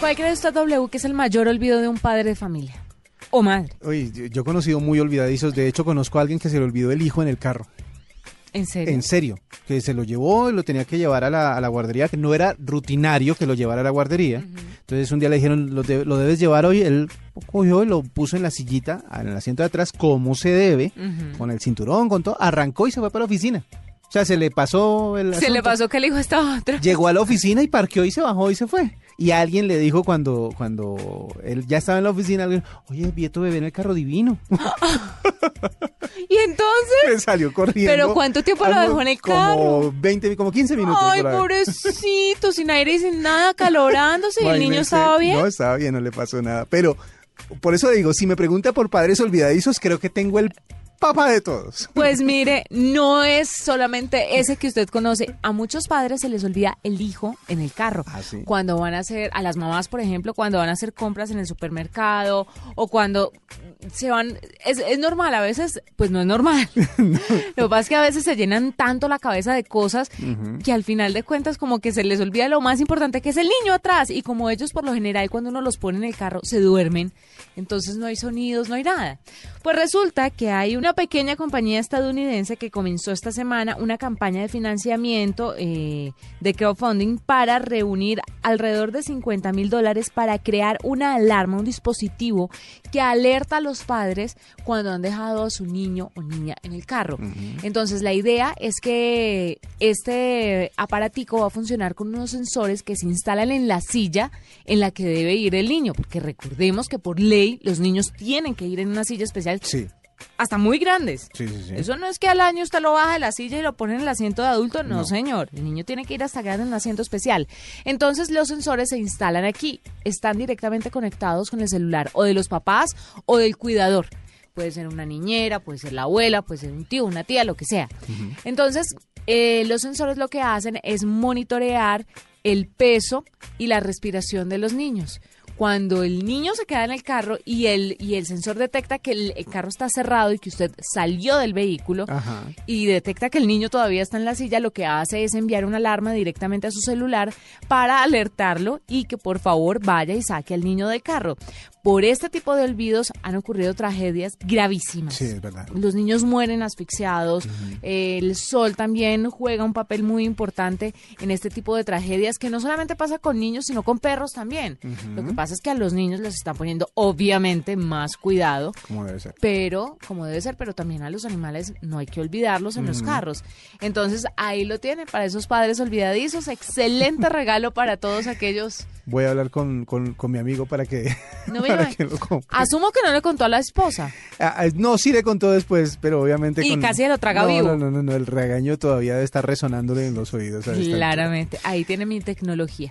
¿Cuál cree usted, W, que es el mayor olvido de un padre de familia? O madre. Oye, yo- yo he conocido muy olvidadizos. De hecho, conozco a alguien que se le olvidó el hijo en el carro. ¿En serio? En serio. Que se lo llevó y lo tenía que llevar a la, a la guardería, que no era rutinario que lo llevara a la guardería. Entonces un día le dijeron, lo, de- lo debes llevar hoy. Él cogió y lo puso en la sillita, en el asiento de atrás, como se debe, con el cinturón, con todo. Arrancó y se fue para la oficina. O sea, se le pasó el Se le pasó que el hijo estaba otro. Llegó a la oficina y parqueó y se bajó y se fue. Y alguien le dijo cuando, cuando él ya estaba en la oficina, alguien, oye, vi a tu bebé en el carro divino. Y entonces, Le salió corriendo. ¿Pero cuánto tiempo lo Algo dejó en el como carro? 20, como 15 minutos. ay, pobrecito, sin aire y sin nada, calorándose. ¿Y el niño estaba bien? No, estaba bien, no le pasó nada. Pero por eso digo, si me pregunta por padres olvidadizos, creo que tengo el papá de todos. Pues mire, no es solamente ese que usted conoce. A muchos padres se les olvida el hijo en el carro. Ah, sí. Cuando van a hacer, a las mamás, por ejemplo, cuando van a hacer compras en el supermercado o cuando se van, es, es normal, a veces, pues no es normal. Lo que pasa es que a veces se llenan tanto la cabeza de cosas que al final de cuentas como que se les olvida lo más importante que es el niño atrás. Y como ellos por lo general cuando uno los pone en el carro se duermen, entonces no hay sonidos, no hay nada. Pues resulta que hay una pequeña compañía estadounidense que comenzó esta semana una campaña de financiamiento eh, de crowdfunding para reunir alrededor de 50 mil dólares para crear una alarma, un dispositivo que alerta a los padres cuando han dejado a su niño o niña en el carro. Entonces la idea es que este aparatico va a funcionar con unos sensores que se instalan en la silla en la que debe ir el niño, porque recordemos que por ley los niños tienen que ir en una silla especial Sí, hasta muy grandes. sí, sí. sí. Eso no es que al año usted lo baja de la silla y lo pone en el asiento de adulto, no, No. señor. El niño tiene que ir hasta grande en un asiento especial. Entonces los sensores se instalan aquí, están directamente conectados con el celular o de los papás o del cuidador. Puede ser una niñera, puede ser la abuela, puede ser un tío, una tía, lo que sea. Entonces, eh, los sensores lo que hacen es monitorear el peso y la respiración de los niños. Cuando el niño se queda en el carro y el, y el sensor detecta que el, el carro está cerrado y que usted salió del vehículo Ajá. y detecta que el niño todavía está en la silla, lo que hace es enviar una alarma directamente a su celular para alertarlo y que por favor vaya y saque al niño del carro. Por este tipo de olvidos han ocurrido tragedias gravísimas. Sí, es verdad. Los niños mueren asfixiados. El sol también juega un papel muy importante en este tipo de tragedias que no solamente pasa con niños, sino con perros también. Lo que pasa es que a los niños les están poniendo obviamente más cuidado, Como debe ser. pero como debe ser, pero también a los animales no hay que olvidarlos en los carros. Entonces ahí lo tiene para esos padres olvidadizos. Excelente regalo para todos aquellos. Voy a hablar con, con, con mi amigo para que, No para que lo. Asumo que no le contó a la esposa. Ah, ah, no, sí le contó después, pero obviamente. Y con- casi lo traga no, vivo. No, no, no, no, el regaño todavía debe estar resonándole en los oídos. Claramente, ahí tiene mi tecnología.